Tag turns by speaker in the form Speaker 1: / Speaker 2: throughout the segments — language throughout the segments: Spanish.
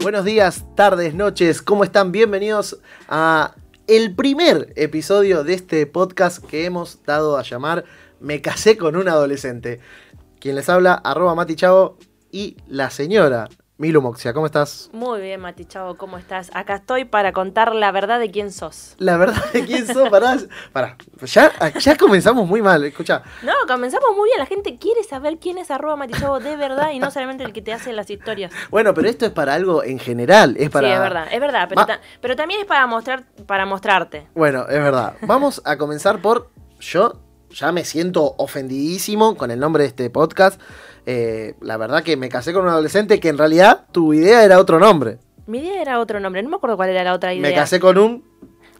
Speaker 1: Buenos días, tardes, noches, ¿cómo están? Bienvenidos a el primer episodio de este podcast que hemos dado a llamar Me casé con un adolescente. Quien les habla, arroba y la señora Milu Moxia. ¿Cómo estás?
Speaker 2: Muy bien, Mati Chavo, ¿cómo estás? Acá estoy para contar la verdad de quién sos.
Speaker 1: La verdad de quién sos, pará. pará. Ya, ya comenzamos muy mal, escucha.
Speaker 2: No, comenzamos muy bien. La gente quiere saber quién es arroba Mati Chavo de verdad y no solamente el que te hace las historias.
Speaker 1: Bueno, pero esto es para algo en general. Es para...
Speaker 2: Sí, es verdad, es verdad. Pero, ta- pero también es para mostrar, para mostrarte.
Speaker 1: Bueno, es verdad. Vamos a comenzar por. Yo ya me siento ofendidísimo con el nombre de este podcast. Eh, la verdad que me casé con un adolescente que en realidad tu idea era otro nombre.
Speaker 2: Mi idea era otro nombre, no me acuerdo cuál era la otra idea.
Speaker 1: Me casé con un.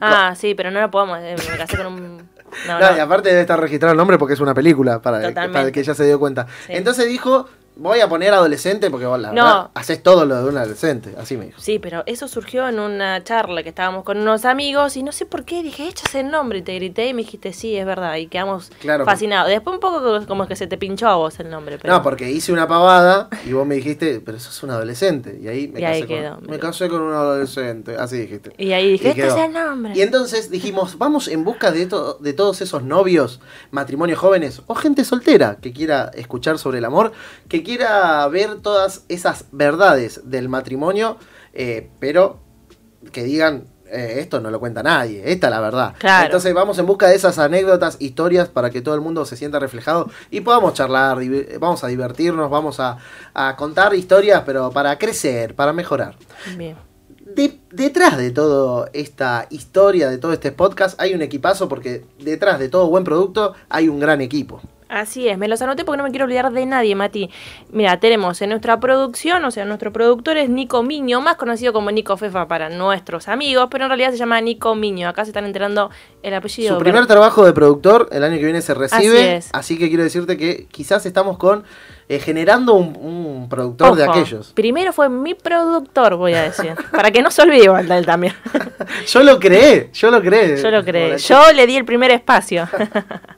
Speaker 2: Ah, sí, pero no lo podemos. eh, Me casé con un. No,
Speaker 1: No,
Speaker 2: no.
Speaker 1: y aparte debe estar registrado el nombre porque es una película, para, el que ya se dio cuenta.
Speaker 2: Sí.
Speaker 1: Entonces dijo, voy a poner adolescente porque vos la
Speaker 2: No.
Speaker 1: verdad, haces todo lo de un adolescente. Así me dijo.
Speaker 2: Sí, pero eso surgió en una charla que estábamos con unos amigos y no sé por qué dije, échase el nombre y te grité y me dijiste, sí, es verdad, y quedamos
Speaker 1: Claro.
Speaker 2: fascinados. Después un poco como que se te pinchó a vos el nombre. Pero...
Speaker 1: No, porque hice una pavada y vos me dijiste, pero sos un adolescente. Y ahí me
Speaker 2: Y
Speaker 1: casé,
Speaker 2: ahí
Speaker 1: con, me casé con un adolescente. Así dijiste.
Speaker 2: Y ahí dije, este es el nombre.
Speaker 1: Y entonces dijimos, vamos en busca de, to- de todos esos novios, matrimonios jóvenes o gente soltera que quiera escuchar sobre el amor, que quiera ver todas esas verdades del matrimonio, eh, pero que digan, eh, esto no lo cuenta nadie, esta es la verdad.
Speaker 2: Claro.
Speaker 1: Entonces vamos en busca de esas anécdotas, historias, para que todo el mundo se sienta reflejado y podamos charlar, vamos a divertirnos, vamos a, a contar historias, pero para crecer, para mejorar.
Speaker 2: Bien.
Speaker 1: De- detrás de toda esta historia, de todo este podcast, hay un equipazo porque detrás de todo buen producto hay un gran equipo.
Speaker 2: Así es, me los anoté porque no me quiero olvidar de nadie, Mati. Mira, tenemos en nuestra producción, o sea, nuestro productor es Nico Miño, más conocido como Nico Fefa para nuestros amigos, pero en realidad se llama Nico Miño. Acá se están enterando el apellido.
Speaker 1: Su primer trabajo de productor el año que viene se recibe,
Speaker 2: Así
Speaker 1: así, que quiero decirte que quizás estamos con eh, generando un, un productor de aquellos.
Speaker 2: Primero fue mi productor, voy a decir. para que no se olvide él también.
Speaker 1: yo lo creé, yo lo creé.
Speaker 2: Yo lo creé. Yo le di el primer espacio.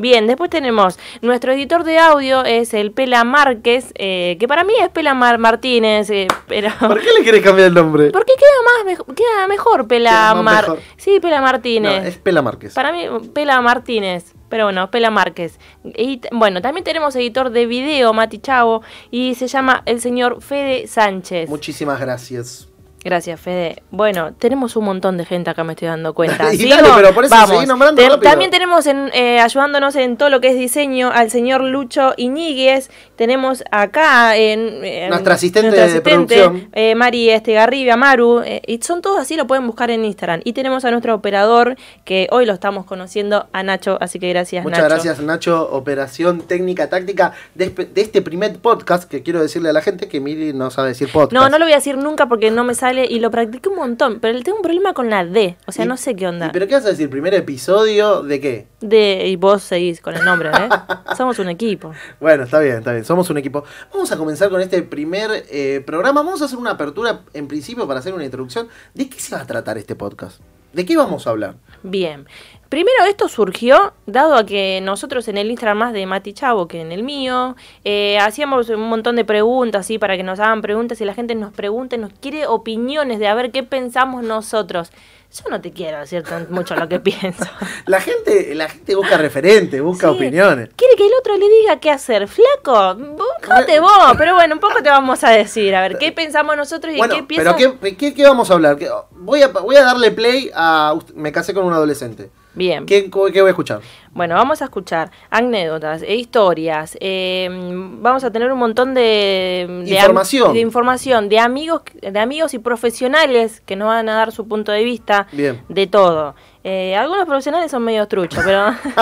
Speaker 2: Bien, después tenemos nuestro editor de audio es el Pela Márquez, eh, que para mí es Pela Mar- Martínez, eh, pero
Speaker 1: ¿Por qué le querés cambiar el nombre?
Speaker 2: porque queda más queda mejor Pela Mar,
Speaker 1: mejor.
Speaker 2: sí Pela
Speaker 1: No,
Speaker 2: Martínez.
Speaker 1: es Pela Márquez.
Speaker 2: Para mí Pela Martínez, pero bueno Pela Márquez. Y bueno también tenemos editor de video Mati Chavo y se llama el señor Fede Sánchez.
Speaker 1: Muchísimas gracias.
Speaker 2: Gracias, Fede. Bueno, tenemos un montón de gente acá, me estoy dando cuenta.
Speaker 1: Y
Speaker 2: ¿Sigo?
Speaker 1: dale, pero por eso seguí nombrando.
Speaker 2: También tenemos en, eh, ayudándonos en todo lo que es diseño al señor Lucho Iñiguez. Tenemos acá en,
Speaker 1: Nuestra asistente de producción.
Speaker 2: eh, Mari Estegarribia, Maru. eh, y son todos así, lo pueden buscar en Instagram. Y tenemos a nuestro operador, que hoy lo estamos conociendo, a Nacho. Así que gracias,
Speaker 1: Muchas
Speaker 2: Nacho.
Speaker 1: gracias Nacho, operación técnica táctica de, de este primer podcast que quiero decirle a la gente que Mili no sabe decir podcast.
Speaker 2: No, no lo voy a decir nunca porque no me sale y lo practiqué un montón. Pero tengo un problema con la D. O sea, no sé qué onda.
Speaker 1: ¿y ¿Pero qué vas a decir? ¿Primer episodio de qué?
Speaker 2: De, y vos seguís con el nombre, ¿eh? Somos un equipo.
Speaker 1: Bueno, está bien, está bien. Somos un equipo. Vamos a comenzar con este primer eh, programa. Vamos a hacer una apertura en principio para hacer una introducción. ¿De qué se va a tratar este podcast? ¿De qué vamos a hablar?
Speaker 2: Bien. Primero, esto surgió dado a que nosotros en el Instagram más de Mati Chavo que en el mío, eh, hacíamos un montón de preguntas, ¿sí? Para que nos hagan preguntas y la gente nos pregunte, nos quiere opiniones de a ver qué pensamos nosotros. Yo no te quiero decir mucho lo que pienso.
Speaker 1: La gente, la gente busca referentes, busca
Speaker 2: Sí.
Speaker 1: opiniones.
Speaker 2: Quiere que el otro le diga qué hacer. Flaco, búscate vos. Pero bueno, un poco te vamos a decir. A ver, ¿qué pensamos nosotros y
Speaker 1: Bueno,
Speaker 2: qué piensan?
Speaker 1: pero ¿qué, qué, qué vamos a hablar? ¿Qué- Voy a, voy a darle play a... Me casé con un adolescente.
Speaker 2: Bien.
Speaker 1: ¿Qué, qué voy a escuchar?
Speaker 2: Bueno, vamos a escuchar anécdotas e historias. eh, vamos a tener un montón de, de
Speaker 1: Información.
Speaker 2: de información de amigos, de amigos y profesionales que nos van a dar su punto de vista
Speaker 1: Bien.
Speaker 2: de todo. Eh, algunos profesionales son medio truchos, pero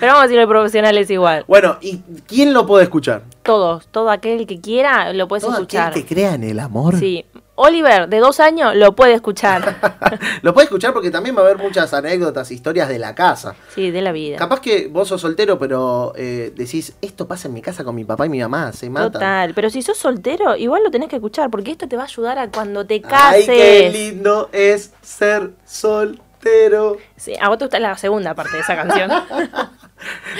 Speaker 2: pero vamos a decirle profesionales igual.
Speaker 1: Bueno, ¿y quién lo puede escuchar?
Speaker 2: Todos, todo aquel que quiera lo puedes
Speaker 1: Todo
Speaker 2: escuchar.
Speaker 1: aquel que crea en el amor.
Speaker 2: Sí, Oliver, de dos años, lo puede escuchar.
Speaker 1: lo puede escuchar porque también va a haber muchas anécdotas, historias de la casa.
Speaker 2: sí, de la vida.
Speaker 1: Capaz que vos sos soltero, pero eh, decís, esto pasa en mi casa con mi papá y mi mamá, se matan.
Speaker 2: Total, pero si sos soltero, igual lo tenés que escuchar, porque esto te va a ayudar a cuando te cases.
Speaker 1: Ay, qué lindo es ser soltero.
Speaker 2: Sí, a vos te gusta la segunda parte de esa canción.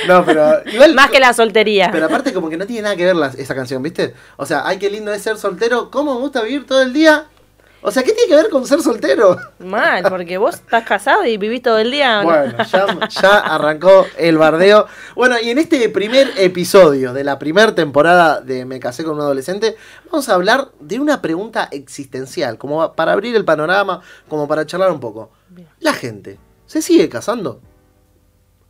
Speaker 1: No, pero igual.
Speaker 2: Más que la soltería.
Speaker 1: Pero aparte, como que no tiene nada que ver la- esa canción, ¿viste? O sea, ay, qué lindo es ser soltero. ¿Cómo me gusta vivir todo el día? O sea, ¿qué tiene que ver con ser soltero?
Speaker 2: Mal, porque vos estás casado y vivís todo el día. ¿no?
Speaker 1: Bueno, ya, ya arrancó el bardeo. Bueno, y en este primer episodio de la primera temporada de Me casé con un adolescente, vamos a hablar de una pregunta existencial, como para abrir el panorama, como para charlar un poco. ¿La gente se sigue casando?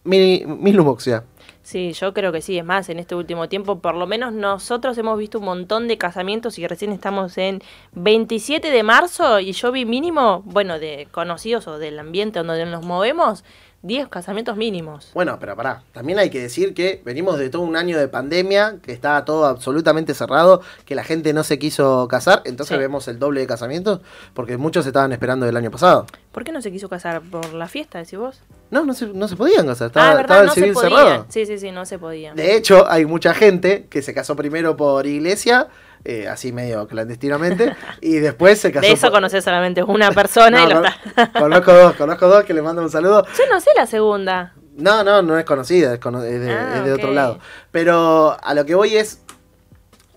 Speaker 1: Mi, mi Lumoxia.
Speaker 2: Sí, yo creo que sí. Es más, en este último tiempo, por lo menos nosotros hemos visto un montón de casamientos y recién estamos en 27 de marzo y yo vi mínimo, bueno, de conocidos o del ambiente donde nos movemos, 10 casamientos mínimos.
Speaker 1: Bueno, pero pará, también hay que decir que venimos de todo un año de pandemia, que estaba todo absolutamente cerrado, que la gente no se quiso casar, entonces
Speaker 2: Sí.
Speaker 1: vemos el doble de casamientos, porque muchos estaban esperando del año pasado.
Speaker 2: ¿Por qué no se quiso casar? ¿Por la fiesta, decís vos?
Speaker 1: No, no se, no se podían casar, estaba,
Speaker 2: ah,
Speaker 1: estaba el
Speaker 2: no
Speaker 1: civil cerrado.
Speaker 2: Sí, sí, sí, no se podía.
Speaker 1: De hecho, hay mucha gente que se casó primero por iglesia, eh, así medio clandestinamente, y después se casó
Speaker 2: De eso
Speaker 1: por...
Speaker 2: conoces solamente una persona y
Speaker 1: No,
Speaker 2: lo
Speaker 1: con-
Speaker 2: está.
Speaker 1: conozco dos, conozco dos que le mando un saludo.
Speaker 2: Yo no sé la segunda.
Speaker 1: No, no, no es conocida, es, cono- es de,
Speaker 2: Ah,
Speaker 1: es de otro lado. Pero a lo que voy es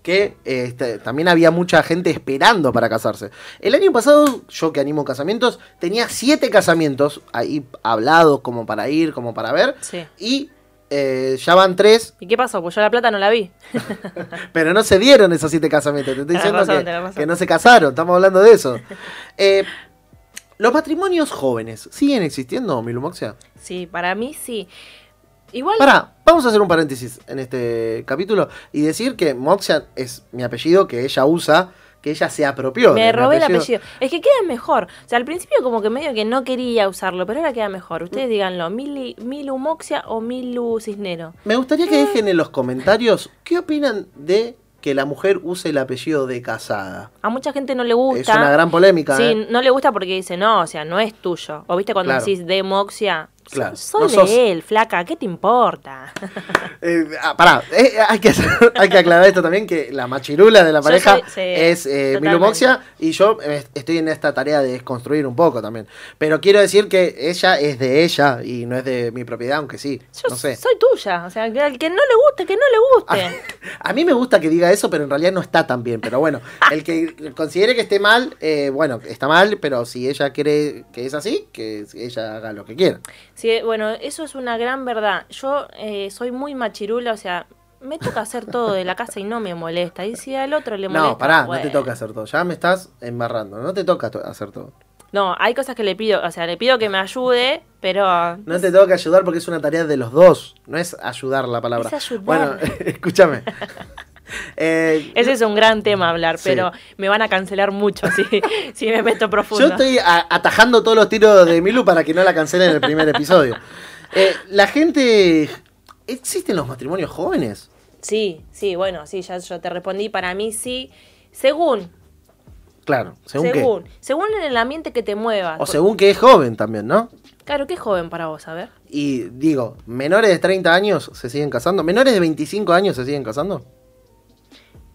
Speaker 1: que este, también había mucha gente esperando para casarse. El año pasado, yo que animo casamientos, tenía siete casamientos ahí hablados como para ir, como para ver.
Speaker 2: Sí.
Speaker 1: Y eh, ya van tres,
Speaker 2: ¿Y qué pasó? Pues yo la plata no la vi.
Speaker 1: pero no se dieron esos siete casamientos. Te estoy diciendo
Speaker 2: razón,
Speaker 1: que, que no se casaron, estamos hablando de eso. Eh, ¿Los matrimonios jóvenes siguen existiendo, Milumoxia?
Speaker 2: Sí, para mí sí. Igual.
Speaker 1: Pará, vamos a hacer un paréntesis en este capítulo y decir que Moxia es mi apellido que ella usa, que ella se apropió.
Speaker 2: Me robé el apellido. Es que queda mejor. O sea, al principio como que medio que no quería usarlo, pero ahora queda mejor. Ustedes
Speaker 1: Mm.
Speaker 2: díganlo, Mili, Milu Moxia o Milu Cisnero.
Speaker 1: Me gustaría que dejen en los comentarios qué opinan de que la mujer use el apellido de casada.
Speaker 2: A mucha gente no le gusta.
Speaker 1: Es una gran polémica.
Speaker 2: Sí,
Speaker 1: ¿eh?
Speaker 2: no le gusta porque dice, no, o sea, no es tuyo. O viste cuando
Speaker 1: Claro.
Speaker 2: decís de Moxia,
Speaker 1: Claro,
Speaker 2: soy
Speaker 1: no
Speaker 2: de
Speaker 1: sos-
Speaker 2: él, flaca, ¿qué te importa?
Speaker 1: Eh, ah, pará, eh, hay, que, hay que aclarar esto también, que la machirula de la pareja
Speaker 2: soy- sí,
Speaker 1: es eh,
Speaker 2: totalmente.
Speaker 1: Milu Moxia y yo eh, estoy en esta tarea de desconstruir un poco también. Pero quiero decir que ella es de ella y no es de mi propiedad, aunque sí,
Speaker 2: Yo
Speaker 1: no sé.
Speaker 2: soy tuya. O sea, que al que no le guste, que no le guste.
Speaker 1: A mí me gusta que diga eso, pero en realidad no está tan bien. Pero bueno, el que considere que esté mal, eh, bueno, está mal, pero si ella cree que es así, que ella haga lo que quiera.
Speaker 2: Sí, bueno, eso es una gran verdad. Yo eh, soy muy machirula, o sea, me toca hacer todo de la casa y no me molesta. Y si al otro le molesta.
Speaker 1: No, pará, no
Speaker 2: bueno.
Speaker 1: te toca hacer todo. Ya me estás embarrando, no te toca to- hacer todo.
Speaker 2: No, hay cosas que le pido, o sea, le pido que me ayude, pero.
Speaker 1: No te toca ayudar porque es una tarea de los dos. No es ayudar la palabra.
Speaker 2: Es ayudar.
Speaker 1: Bueno, escúchame. Eh,
Speaker 2: Ese es un gran tema hablar,
Speaker 1: Sí.
Speaker 2: pero me van a cancelar mucho si, si me meto profundo.
Speaker 1: yo estoy atajando todos los tiros de Milu para que no la cancelen en el primer episodio. Eh, la gente. ¿Existen los matrimonios jóvenes?
Speaker 2: Sí, sí, bueno, sí, ya yo te respondí. Para mí sí. Según,
Speaker 1: Claro, según,
Speaker 2: según,
Speaker 1: qué.
Speaker 2: según en el ambiente que te muevas.
Speaker 1: O según que es joven también, ¿no?
Speaker 2: Claro, ¿qué es joven para vos? A ver.
Speaker 1: Y digo, menores de 30 años se siguen casando. ¿Menores de 25 años se siguen casando?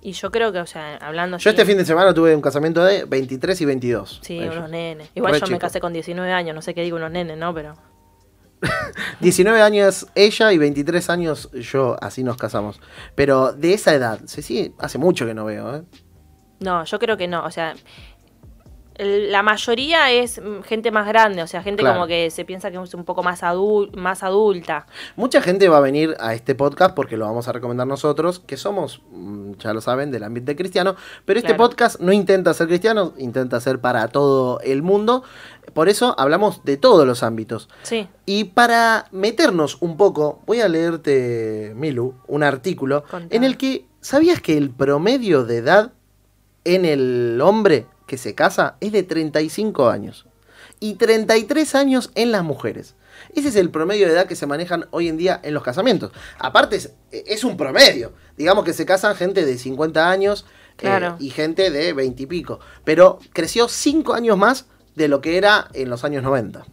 Speaker 2: Y yo creo que, o sea, hablando
Speaker 1: Yo
Speaker 2: así-
Speaker 1: este fin de semana tuve un casamiento de 23 y 22.
Speaker 2: Sí,
Speaker 1: Ellos.
Speaker 2: unos nenes. Igual
Speaker 1: Re
Speaker 2: yo me casé con 19 años, no sé qué digo unos nenes, ¿no? Pero.
Speaker 1: 19 años ella y 23 años yo, así nos casamos. Pero de esa edad, se sigue, hace mucho que no veo, ¿eh?
Speaker 2: No, yo creo que no. O sea, la mayoría es mm, gente más grande, o sea, gente
Speaker 1: Claro.
Speaker 2: como que se piensa que es un poco más, más adulta.
Speaker 1: Mucha gente va a venir a este podcast porque lo vamos a recomendar nosotros, que somos, mm, ya lo saben, del ambiente cristiano, pero este
Speaker 2: Claro.
Speaker 1: podcast no intenta ser cristiano, intenta ser para todo el mundo. Por eso hablamos de todos los ámbitos.
Speaker 2: Sí,
Speaker 1: Y para meternos un poco, voy a leerte, Milu, un artículo
Speaker 2: Contame.
Speaker 1: en el que, ¿sabías que el promedio de edad en el hombre que se casa es de 35 años? Y 33 años en las mujeres. Ese es el promedio de edad que se manejan hoy en día en los casamientos. Aparte, es, es un promedio. Digamos que se casan gente de 50 años eh, y gente de 20 y pico. Pero creció 5 años más de lo que era en los años 90.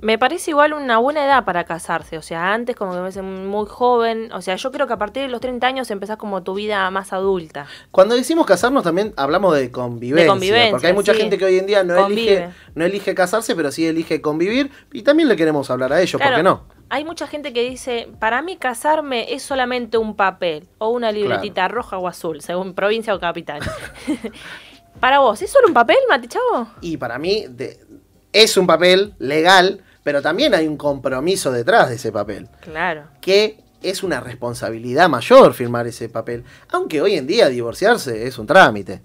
Speaker 2: Me parece igual una buena edad para casarse. O sea, antes como que me parece muy joven. O sea, yo creo que a partir de los 30 años empezás como tu vida más adulta.
Speaker 1: Cuando decimos casarnos también hablamos de convivencia,
Speaker 2: De convivencia,
Speaker 1: porque hay mucha
Speaker 2: sí.
Speaker 1: gente que hoy en día no
Speaker 2: Convive.
Speaker 1: elige, no elige casarse, pero sí elige convivir y también le queremos hablar a ellos, ¿por qué no?
Speaker 2: hay mucha gente que dice, para mí casarme es solamente un papel o una libretita roja o azul, según provincia o capital. para vos, ¿es solo un papel, Mati Chavo?
Speaker 1: Y para mí es un papel legal, pero también hay un compromiso detrás de ese papel.
Speaker 2: Claro.
Speaker 1: Que es una responsabilidad mayor firmar ese papel. Aunque hoy en día divorciarse es un trámite.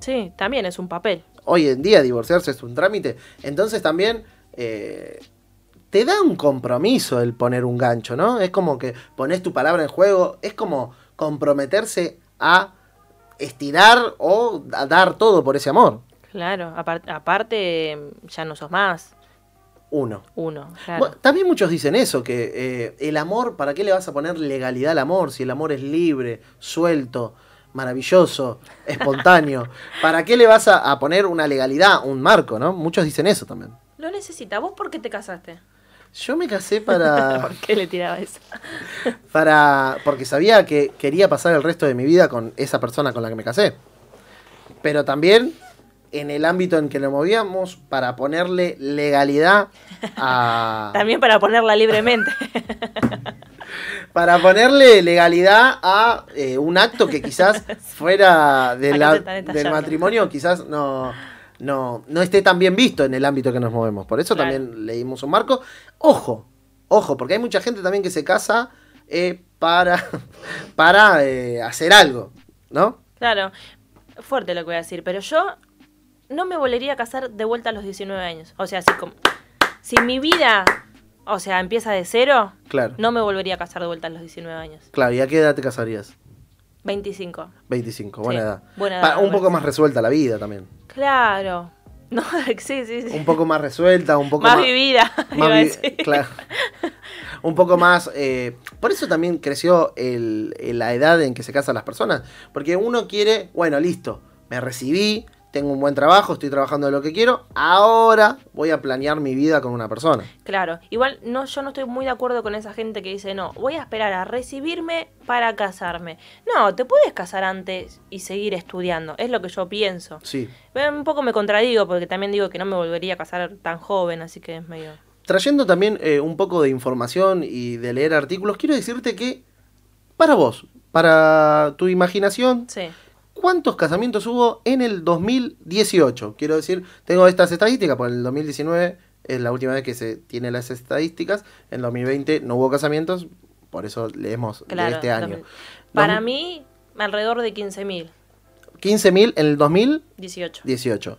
Speaker 2: Sí, también es un papel.
Speaker 1: Hoy en día divorciarse es un trámite. Entonces también eh, te da un compromiso el poner un gancho, ¿no? Es como que pones tu palabra en juego. Es como comprometerse a estirar o a dar todo por ese amor.
Speaker 2: Claro, aparte ya no sos más.
Speaker 1: Uno.
Speaker 2: Uno, claro.
Speaker 1: también muchos dicen eso, que eh, el amor, ¿para qué le vas a poner legalidad al amor si el amor es libre, suelto, maravilloso, espontáneo? ¿Para qué le vas a, poner una legalidad, un marco, no? Muchos dicen eso también.
Speaker 2: Lo necesita. ¿Vos por qué te casaste?
Speaker 1: Yo me casé para...
Speaker 2: ¿Por qué le tiraba eso?
Speaker 1: para... Porque sabía que quería pasar el resto de mi vida con esa persona con la que me casé. Pero también en el ámbito en que nos movíamos para ponerle legalidad a...
Speaker 2: También para ponerla libremente.
Speaker 1: para ponerle legalidad a eh, un acto que quizás fuera del matrimonio, quizás no, no, no esté tan bien visto en el ámbito que nos movemos. Por eso también leímos un marco. Ojo, ojo, porque hay mucha gente también que se casa eh, para, para eh, hacer algo, ¿no?
Speaker 2: Claro, fuerte lo que voy a decir, pero yo no me volvería a casar de vuelta a los 19 años. O sea, si, como, si mi vida, o sea, empieza de cero,
Speaker 1: claro.
Speaker 2: no me volvería a casar de vuelta a los 19 años.
Speaker 1: Claro, ¿y a qué edad te casarías?
Speaker 2: 25.
Speaker 1: 25, buena edad. Buena edad un poco más resuelta la vida también.
Speaker 2: Claro. No, sí, sí, sí.
Speaker 1: Un poco más resuelta, un poco
Speaker 2: más...
Speaker 1: Más
Speaker 2: vivida,
Speaker 1: más Claro. un poco más... Eh, por eso también creció la edad en que se casan las personas. Porque uno quiere, bueno, listo, me recibí, tengo un buen trabajo, estoy trabajando de lo que quiero, ahora voy a planear mi vida con una persona.
Speaker 2: Claro, igual no, yo no estoy muy de acuerdo con esa gente que dice, no, voy a esperar a recibirme para casarme. No, te puedes casar antes y seguir estudiando, es lo que yo pienso.
Speaker 1: Sí.
Speaker 2: un poco me contradigo porque también digo que no me volvería a casar tan joven, así que es medio...
Speaker 1: Trayendo también eh, un poco de información y de leer artículos, quiero decirte que para vos, para tu imaginación,
Speaker 2: sí
Speaker 1: ¿Cuántos casamientos hubo en el 2018? Quiero decir, tengo estas estadísticas, porque en el 2019 es la última vez que se tiene las estadísticas. En 2020 no hubo casamientos, por eso leemos de este año.
Speaker 2: Para mí, alrededor de 15.000.
Speaker 1: 15.000 en el 2018. 18.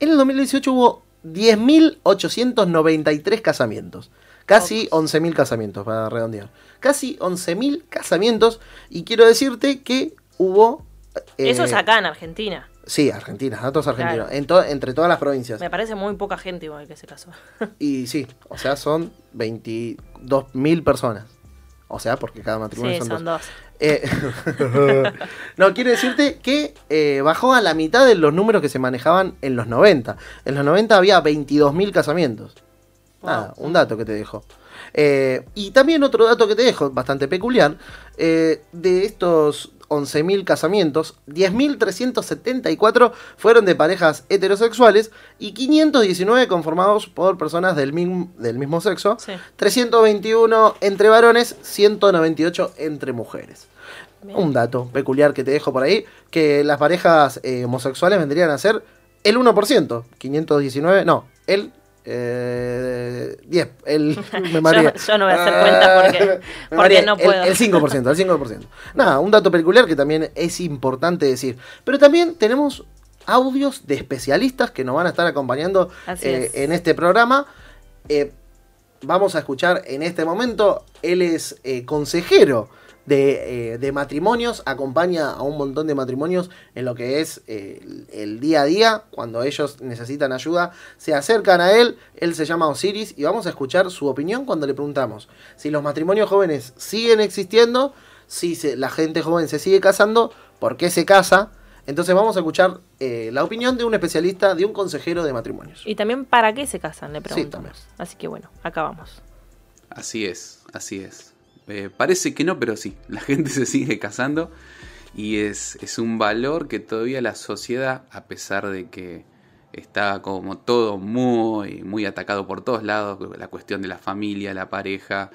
Speaker 1: En el 2018 hubo 10.893 casamientos. Casi 11.000 casamientos, para redondear. Casi 11.000 casamientos. Y quiero decirte que hubo
Speaker 2: eso es eh, acá en Argentina.
Speaker 1: Sí, Argentina, datos argentinos. entre todas las provincias.
Speaker 2: Me parece muy poca gente igual que se casó.
Speaker 1: y sí, o sea, son 22.000 personas. O sea, porque cada matrimonio
Speaker 2: son, dos.
Speaker 1: Eh, no, quiero decirte que eh, bajó a la mitad de los números que se manejaban en los 90. En los 90 había 22.000 casamientos. Nada, un dato que te dejo. y también otro dato que te dejo, bastante peculiar, de estos 11.000 casamientos, 10.374 fueron de parejas heterosexuales y 519 conformados por personas del, mismo, del mismo sexo, 321 entre varones, 198 entre mujeres. Un dato peculiar que te dejo por ahí, que las parejas eh, homosexuales vendrían a ser el 1%, 519, no, el eh, 10. El,
Speaker 2: me yo, no voy a hacer cuenta porque, porque no puedo.
Speaker 1: El, 5%, el 5%. Nada, un dato peculiar que también es importante decir. Pero también tenemos audios de especialistas que nos van a estar acompañando eh, en este programa. Eh, vamos a escuchar en este momento, él es eh, consejero eh, de, matrimonios, acompaña a un montón de matrimonios en lo que es eh, el, día a día, cuando ellos necesitan ayuda, se acercan a él, él se llama Osiris y vamos a escuchar su opinión cuando le preguntamos si los matrimonios jóvenes siguen existiendo, si la gente joven se sigue casando, por qué se casa. Entonces vamos a escuchar eh, la opinión de un especialista, de un consejero de matrimonios.
Speaker 2: Y también para qué se casan, le preguntamos. Así que bueno, acá vamos.
Speaker 3: Así es, así es. Eh, parece que no, pero sí, la gente se sigue casando y es, es, un valor que todavía la sociedad, a pesar de que está como todo muy, muy atacado por todos lados, la cuestión de la familia, la pareja,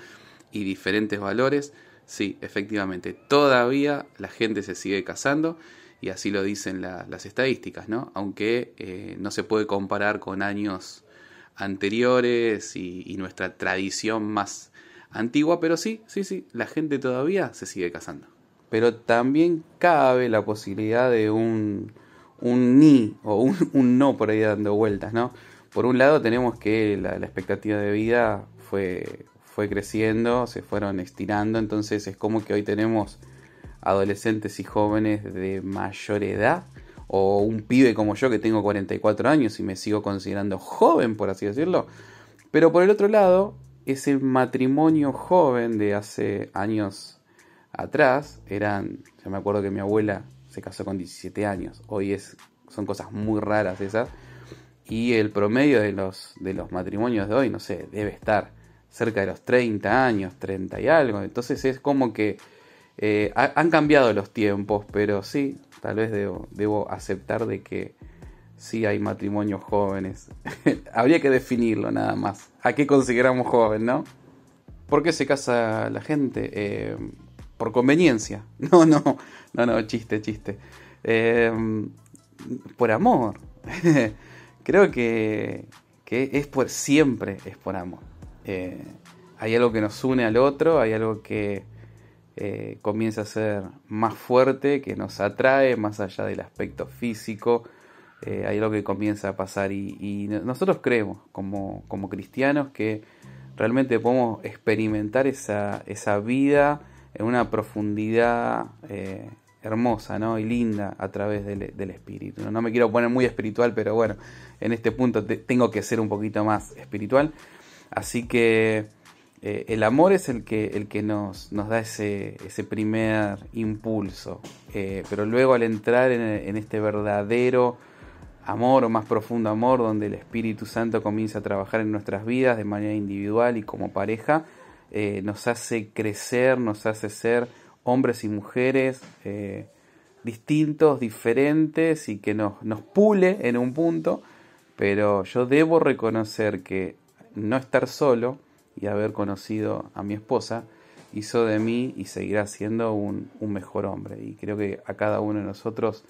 Speaker 3: y diferentes valores, sí, efectivamente, todavía la gente se sigue casando y así lo dicen las estadísticas, ¿no? Aunque eh, no se puede comparar con años anteriores y, nuestra tradición más antigua, pero sí, sí, sí, la gente todavía se sigue casando. Pero también cabe la posibilidad de un, un ni o un, no por ahí dando vueltas, ¿no? Por un lado tenemos que la, la expectativa de vida fue, fue creciendo, se fueron estirando, entonces es como que hoy tenemos adolescentes y jóvenes de mayor edad o un pibe como yo que tengo 44 años y me sigo considerando joven, por así decirlo. Pero por el otro lado, ese matrimonio joven de hace años atrás, eran, yo me acuerdo que mi abuela se casó con 17 años, hoy es, son cosas muy raras esas, y el promedio de los, de los matrimonios de hoy, no sé, debe estar cerca de los 30 años, 30 y algo, entonces es como que eh, han cambiado los tiempos, pero sí, tal vez debo, aceptar de que sí hay matrimonios jóvenes. Habría que definirlo nada más. ¿A qué consideramos joven, no? ¿Por qué se casa la gente? Eh, por conveniencia. No, no, no, no, chiste, chiste. Eh, por amor. Creo que, que, es por siempre, es por amor. hay algo que nos une al otro, hay algo que eh, comienza a ser más fuerte, que nos atrae más allá del aspecto físico. Eh, hay algo que comienza a pasar y, nosotros creemos como, como, cristianos que realmente podemos experimentar esa, esa vida en una profundidad eh, hermosa ¿no? y linda a través del, del espíritu. ¿no? me quiero poner muy espiritual, pero bueno, en este punto tengo que ser un poquito más espiritual. Así que eh, el amor es el que, el que nos, nos da ese, ese primer impulso, eh, pero luego al entrar en, este verdadero amor o más profundo amor, donde el Espíritu Santo comienza a trabajar en nuestras vidas de manera individual y como pareja, eh, nos hace crecer, nos hace ser hombres y mujeres distintos, diferentes y que nos, nos pule en un punto, pero yo debo reconocer que no estar solo, y haber conocido a mi esposa hizo de mí y seguirá siendo un, mejor hombre. Y creo que a cada uno de nosotros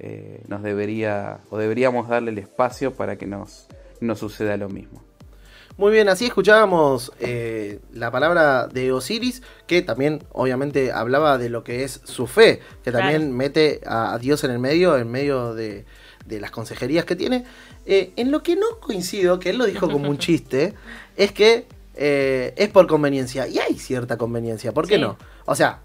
Speaker 3: eh, nos debería o deberíamos darle el espacio para que nos, nos suceda lo mismo.
Speaker 1: Muy bien, así escuchábamos eh, la palabra de Osiris, que también obviamente hablaba de lo que es su fe, que también mete a, Dios en el medio, en medio de, las consejerías que tiene. Eh, en lo que no coincido, que él lo dijo como un chiste, es que eh, es por conveniencia. Y hay cierta conveniencia, ¿por qué no? O sea,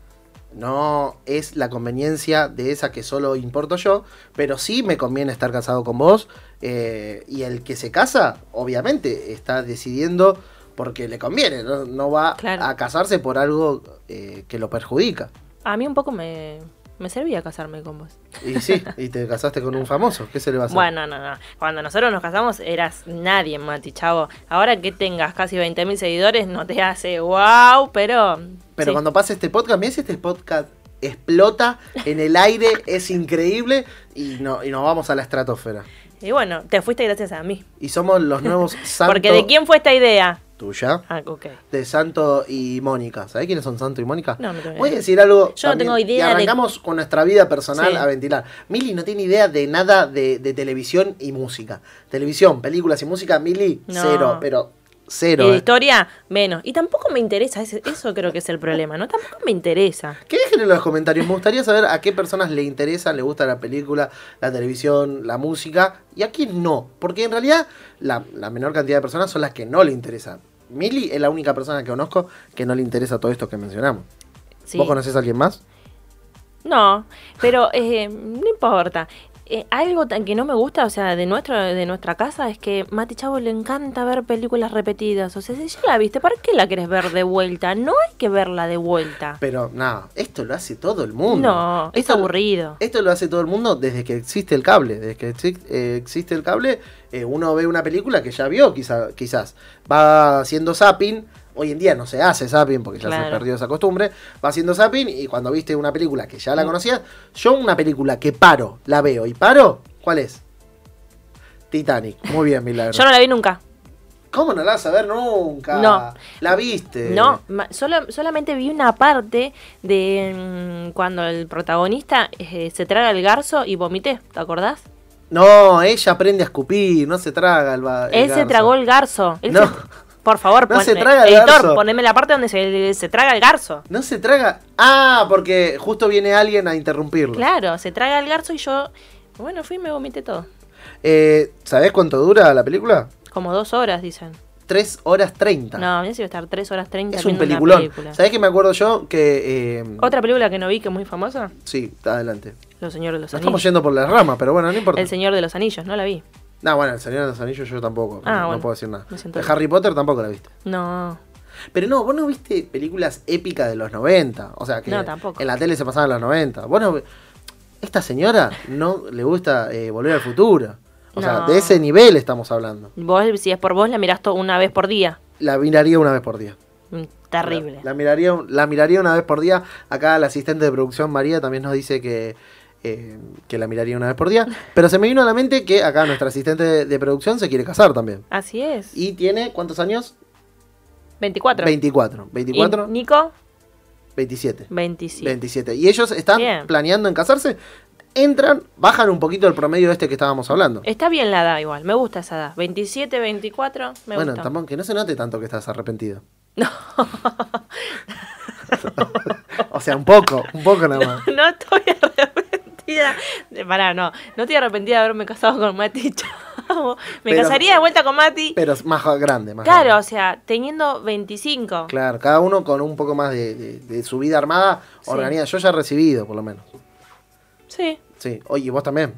Speaker 1: no es la conveniencia de esa que solo importo yo, pero sí me conviene estar casado con vos. Eh, y el que se casa, obviamente, está decidiendo porque le conviene, no, va a casarse por algo eh, que lo perjudica.
Speaker 2: A mí un poco me, me servía casarme con vos.
Speaker 1: Y sí, y te casaste con un famoso, ¿qué se le va a hacer?
Speaker 2: Bueno, no, no. Cuando nosotros nos casamos eras nadie, Mati, chavo. Ahora que tengas casi 20.000 seguidores no te hace wow, pero...
Speaker 1: Pero cuando pase este podcast, mira si este podcast explota en el aire, es increíble y, no, y nos vamos a la estratosfera.
Speaker 2: Y bueno, te fuiste gracias a mí.
Speaker 1: Y somos los nuevos
Speaker 2: santos. Porque ¿de quién fue esta idea?
Speaker 1: Tuya.
Speaker 2: Ah, ok.
Speaker 1: De Santo y Mónica. ¿Sabés quiénes son Santo y Mónica?
Speaker 2: No, no tengo
Speaker 1: Voy a decir algo.
Speaker 2: Yo no tengo idea.
Speaker 1: Y arrancamos con nuestra vida personal a ventilar. Mili no tiene idea de nada de, televisión y música. Televisión, películas y música, Mili, cero. Pero Cero.
Speaker 2: Y de eh. historia, menos. Y tampoco me interesa, eso creo que es el problema, ¿no? Tampoco me interesa.
Speaker 1: ¿Qué dejen en los comentarios? Me gustaría saber a qué personas le interesa, le gusta la película, la televisión, la música, y a quién no. Porque en realidad la, menor cantidad de personas son las que no le interesan. Mili es la única persona que conozco que no le interesa todo esto que mencionamos. ¿Vos conoces a alguien más?
Speaker 2: No, pero eh, no importa. Eh, algo que no me gusta, o sea, de nuestro, de nuestra casa es que Mati Chavo le encanta ver películas repetidas. O sea, si ya la viste, ¿para qué la querés ver de vuelta? No hay que verla de vuelta.
Speaker 1: Pero no, esto lo hace todo el mundo.
Speaker 2: No, es aburrido.
Speaker 1: Esto lo hace todo el mundo desde que existe el cable. Desde que eh, existe el cable, eh, uno ve una película que ya vio, quizá, quizás. Va haciendo zapping Hoy en día no se hace zapping porque ya se perdió esa costumbre. Va haciendo zapping y cuando viste una película que ya la conocías, yo una película que paro, la veo y paro, ¿cuál es? Titanic. Muy bien, Milagro.
Speaker 2: yo no la vi nunca.
Speaker 1: ¿Cómo no la vas a ver nunca?
Speaker 2: No.
Speaker 1: ¿La viste?
Speaker 2: No, solo, solamente vi una parte de mm, cuando el protagonista eh, se traga el garzo y vomité, ¿te acordás?
Speaker 1: No, ella aprende a escupir, no se traga el, el
Speaker 2: Él se
Speaker 1: garzo.
Speaker 2: tragó el garzo. Él
Speaker 1: No.
Speaker 2: se- por favor,
Speaker 1: No se
Speaker 2: ponme-
Speaker 1: traga el
Speaker 2: editor,
Speaker 1: garzo.
Speaker 2: poneme la parte donde se, se traga el garzo.
Speaker 1: No se traga. Ah, porque justo viene alguien a interrumpirlo.
Speaker 2: Claro, se traga el garzo y yo, bueno, fui y me vomité todo.
Speaker 1: Eh, ¿Sabés cuánto dura la película?
Speaker 2: Como dos horas, dicen.
Speaker 1: 3 horas 30.
Speaker 2: No, mira si va a estar tres horas treinta
Speaker 1: es un peliculón.
Speaker 2: película.
Speaker 1: ¿Sabés que me acuerdo yo? Que. eh,
Speaker 2: Otra película que no vi que es muy famosa,
Speaker 1: Sí, adelante.
Speaker 2: Los Señores de los
Speaker 1: Nos estamos
Speaker 2: Anillos.
Speaker 1: yendo por las ramas, pero bueno, no importa.
Speaker 2: El Señor de los Anillos, no la vi.
Speaker 1: No, bueno, el Señor de los Anillos yo tampoco.
Speaker 2: Ah,
Speaker 1: no, no
Speaker 2: bueno.
Speaker 1: puedo decir nada. De. Harry Potter tampoco la viste.
Speaker 2: No,
Speaker 1: Pero no, vos no viste películas épicas de los 90. O sea, que
Speaker 2: No, tampoco.
Speaker 1: en la tele se pasaban los 90. Bueno, esta señora no le gusta eh, volver al futuro. O sea,
Speaker 2: No.
Speaker 1: de ese nivel estamos hablando.
Speaker 2: vos si es por vos la mirás una vez por día.
Speaker 1: La miraría una vez por día.
Speaker 2: Mm, Terrible.
Speaker 1: La, la miraría, la miraría una vez por día. Acá la asistente de producción María también nos dice que, eh, que la miraría una vez por día. Pero se me vino a la mente que acá nuestra asistente de, de producción se quiere casar también.
Speaker 2: Así es.
Speaker 1: Y tiene, ¿cuántos años?
Speaker 2: 24.
Speaker 1: 24.
Speaker 2: ¿Y
Speaker 1: 24,
Speaker 2: Nico,
Speaker 1: 27.
Speaker 2: 27.
Speaker 1: 27. Y ellos están
Speaker 2: Bien.
Speaker 1: planeando en casarse. Entran, bajan un poquito el promedio este que estábamos hablando.
Speaker 2: Está bien la edad igual, me gusta esa edad. 27, 24, me
Speaker 1: bueno,
Speaker 2: gusta.
Speaker 1: tampoco, que no se note tanto que estás arrepentido.
Speaker 2: No.
Speaker 1: O sea, un poco, un poco nada más.
Speaker 2: no estoy arrepentida. De, pará, no. No estoy arrepentida de haberme casado con Mati Chavo. Me
Speaker 1: Pero-
Speaker 2: casaría de vuelta con Mati.
Speaker 1: Pero es más grande, más
Speaker 2: claro,
Speaker 1: grande.
Speaker 2: o sea, teniendo 25.
Speaker 1: Claro, cada uno con un poco más de, de- de su vida armada,
Speaker 2: Sí.
Speaker 1: organiza. Yo ya he recibido, por lo menos.
Speaker 2: Sí.
Speaker 1: Sí, oye, vos también.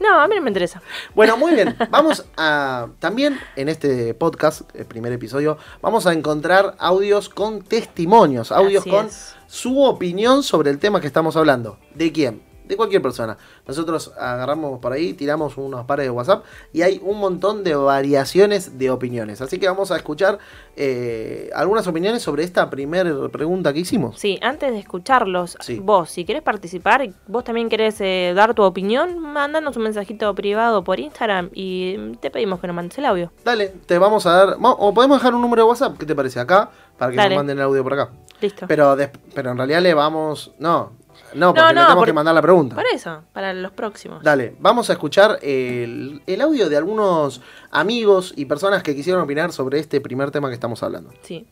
Speaker 2: No, a mí no me interesa.
Speaker 1: Bueno, muy bien. Vamos a. También en este podcast, el primer episodio, vamos a encontrar audios con testimonios, audios
Speaker 2: Así
Speaker 1: con
Speaker 2: es.
Speaker 1: su opinión sobre el tema que estamos hablando. ¿De quién? De cualquier persona. Nosotros agarramos por ahí, tiramos unos pares de WhatsApp y hay un montón de variaciones de opiniones. Así que vamos a escuchar eh, algunas opiniones sobre esta primera pregunta que hicimos.
Speaker 2: Sí, antes de escucharlos,
Speaker 1: Sí.
Speaker 2: vos, si querés participar, vos también querés eh, dar tu opinión, mándanos un mensajito privado por Instagram y te pedimos que nos mandes el audio.
Speaker 1: Dale, te vamos a dar. O podemos dejar un número de WhatsApp, ¿qué te parece? Acá, para que
Speaker 2: Dale.
Speaker 1: nos manden el audio por acá.
Speaker 2: Listo.
Speaker 1: Pero, pero en realidad le vamos. No, no, porque
Speaker 2: No,
Speaker 1: le tenemos
Speaker 2: por-
Speaker 1: que mandar la pregunta.
Speaker 2: Para eso, para los próximos.
Speaker 1: Dale, vamos a escuchar el, el audio de algunos amigos y personas que quisieron opinar sobre este primer tema que estamos hablando.
Speaker 2: Sí.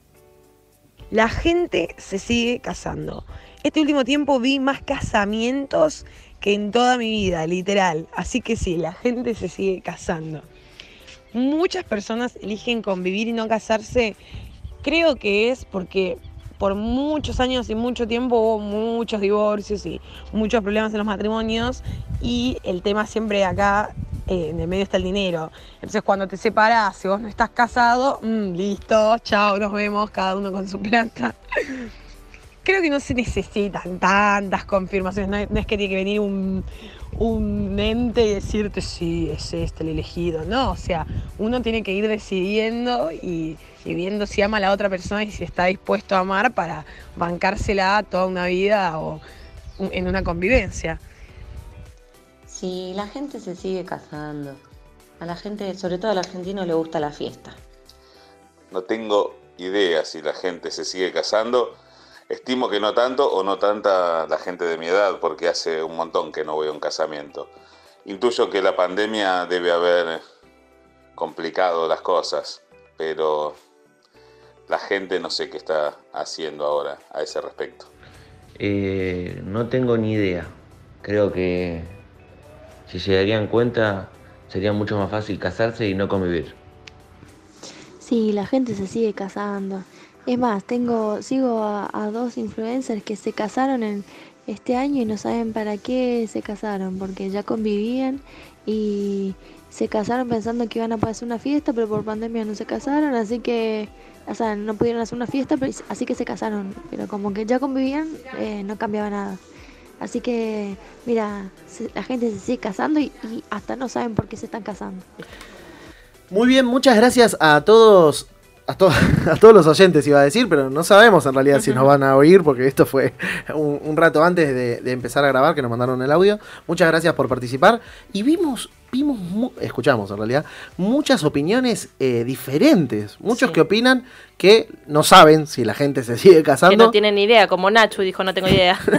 Speaker 4: La gente se sigue casando. Este último tiempo vi más casamientos que en toda mi vida, literal. Así que sí, la gente se sigue casando. Muchas personas eligen convivir y no casarse. Creo que es porque por muchos años y mucho tiempo hubo muchos divorcios y muchos problemas en los matrimonios y el tema siempre acá eh, en el medio está el dinero. Entonces cuando te separas, si vos no estás casado, mm, listo, chao, nos vemos, cada uno con su plata. Creo que no se necesitan tantas confirmaciones, no es, no es que tiene que venir un, un ente y decirte sí, es este el elegido, no, o sea, uno tiene que ir decidiendo y, y viendo si ama a la otra persona y si está dispuesto a amar para bancársela toda una vida o en una convivencia.
Speaker 5: Sí, la gente se sigue casando. A la gente, sobre todo al argentino, le gusta la fiesta.
Speaker 6: No tengo idea si la gente se sigue casando. Estimo que no tanto o no tanta la gente de mi edad, porque hace un montón que no voy a un casamiento. Intuyo que la pandemia debe haber complicado las cosas, pero la gente no sé qué está haciendo ahora a ese respecto.
Speaker 7: Eh, no tengo ni idea. Creo que si se darían cuenta sería mucho más fácil casarse y no convivir.
Speaker 8: Sí, la gente se sigue casando. Es más, tengo, sigo a, a dos influencers que se casaron en este año y no saben para qué se casaron, porque ya convivían y se casaron pensando que iban a pasar una fiesta, pero por pandemia no se casaron, así que, o sea, no pudieron hacer una fiesta, pero, así que se casaron, pero como que ya convivían, eh, no cambiaba nada. Así que, mira, la gente se sigue casando y hasta no saben por qué se están casando.
Speaker 1: Muy bien, muchas gracias a todos. A, to- a todos los oyentes iba a decir, pero no sabemos en realidad si nos van a oír, porque esto fue un, un rato antes de, de empezar a grabar que nos mandaron el audio. Muchas gracias por participar. Y vimos vimos, escuchamos en realidad, muchas opiniones eh, diferentes. Muchos
Speaker 2: Sí.
Speaker 1: que opinan que no saben si la gente se sigue
Speaker 2: Que
Speaker 1: casando.
Speaker 2: no tienen ni idea, como Nacho dijo, no tengo idea.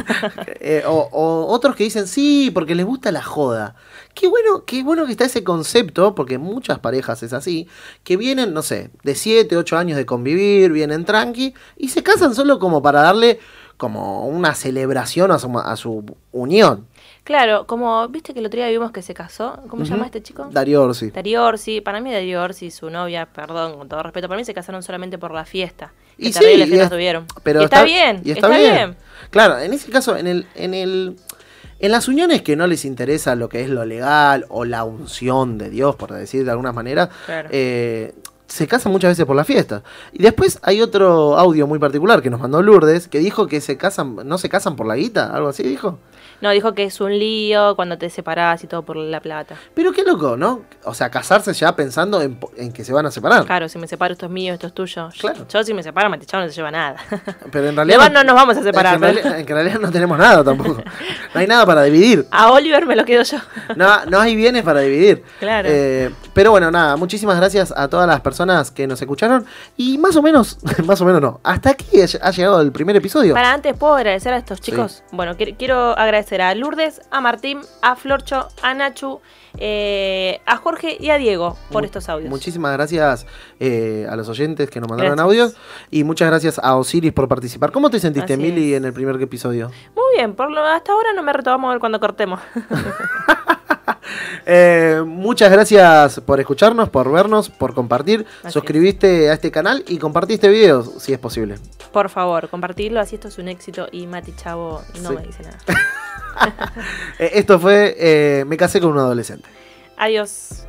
Speaker 1: Eh, o, o otros que dicen sí, porque les gusta la joda. Qué bueno, qué bueno que está ese concepto, porque en muchas parejas es así, que vienen, no sé, de 7, 8 años de convivir, vienen tranqui, y se casan solo como para darle como una celebración a su, a su unión.
Speaker 2: claro, como, viste que el otro día vimos que se casó, ¿cómo se llama este chico?
Speaker 1: Darío Orsi.
Speaker 2: Darío Orsi, para mí Darío Orsi y su novia, perdón, con todo respeto, para mí se casaron solamente por la fiesta.
Speaker 1: Y sí,
Speaker 2: fiestas
Speaker 1: es-
Speaker 2: tuvieron.
Speaker 1: Pero
Speaker 2: y está, bien,
Speaker 1: y está, bien. Claro, en ese caso, en el, en el, en las uniones que no les interesa lo que es lo legal o la unción de Dios, por decir de alguna manera,
Speaker 2: Claro.
Speaker 1: eh, se casan muchas veces por la fiesta. Y después hay otro audio muy particular que nos mandó Lourdes, que dijo que se casan, no se casan por la guita, algo así dijo.
Speaker 2: No, dijo que es un lío cuando te separás y todo por la plata.
Speaker 1: Pero qué loco, ¿no? O sea, casarse ya pensando en, que se van a separar.
Speaker 2: Claro, si me separo, esto es mío, esto es tuyo.
Speaker 1: Claro.
Speaker 2: Yo si me separo, Matichao no se lleva nada.
Speaker 1: Pero en realidad.
Speaker 2: Además no nos vamos a separar.
Speaker 1: En realidad, en no tenemos nada tampoco. No hay nada para dividir.
Speaker 2: A Oliver me lo quedo yo.
Speaker 1: No, no hay bienes para dividir.
Speaker 2: Claro.
Speaker 1: Eh, pero bueno, nada, muchísimas gracias a todas las personas que nos escucharon. Y más o menos, más o menos no, hasta aquí ha llegado el primer episodio.
Speaker 2: Para antes, ¿puedo agradecer a estos
Speaker 1: Sí.
Speaker 2: chicos? Bueno, quiero, quiero agradecer a Lourdes, a Martín, a Florcho, a Nachu, eh, a Jorge y a Diego por
Speaker 1: Mu-
Speaker 2: estos audios.
Speaker 1: Muchísimas gracias eh, a los oyentes que nos mandaron
Speaker 2: Gracias.
Speaker 1: audios. Y muchas gracias a Osiris por participar. ¿Cómo te sentiste,
Speaker 2: Así
Speaker 1: Mili,
Speaker 2: es.
Speaker 1: en el primer episodio?
Speaker 2: Muy bien, por lo, hasta ahora no me reto, vamos a ver cuando cortemos.
Speaker 1: Eh, muchas gracias por escucharnos, por vernos, por compartir.
Speaker 2: Así
Speaker 1: Suscribiste a este canal y compartí este video si es posible.
Speaker 2: por favor, compartirlo, así esto es un éxito y Mati Chavo no
Speaker 1: Sí.
Speaker 2: me dice nada.
Speaker 1: Eh, esto fue eh, Me casé con un adolescente.
Speaker 2: Adiós.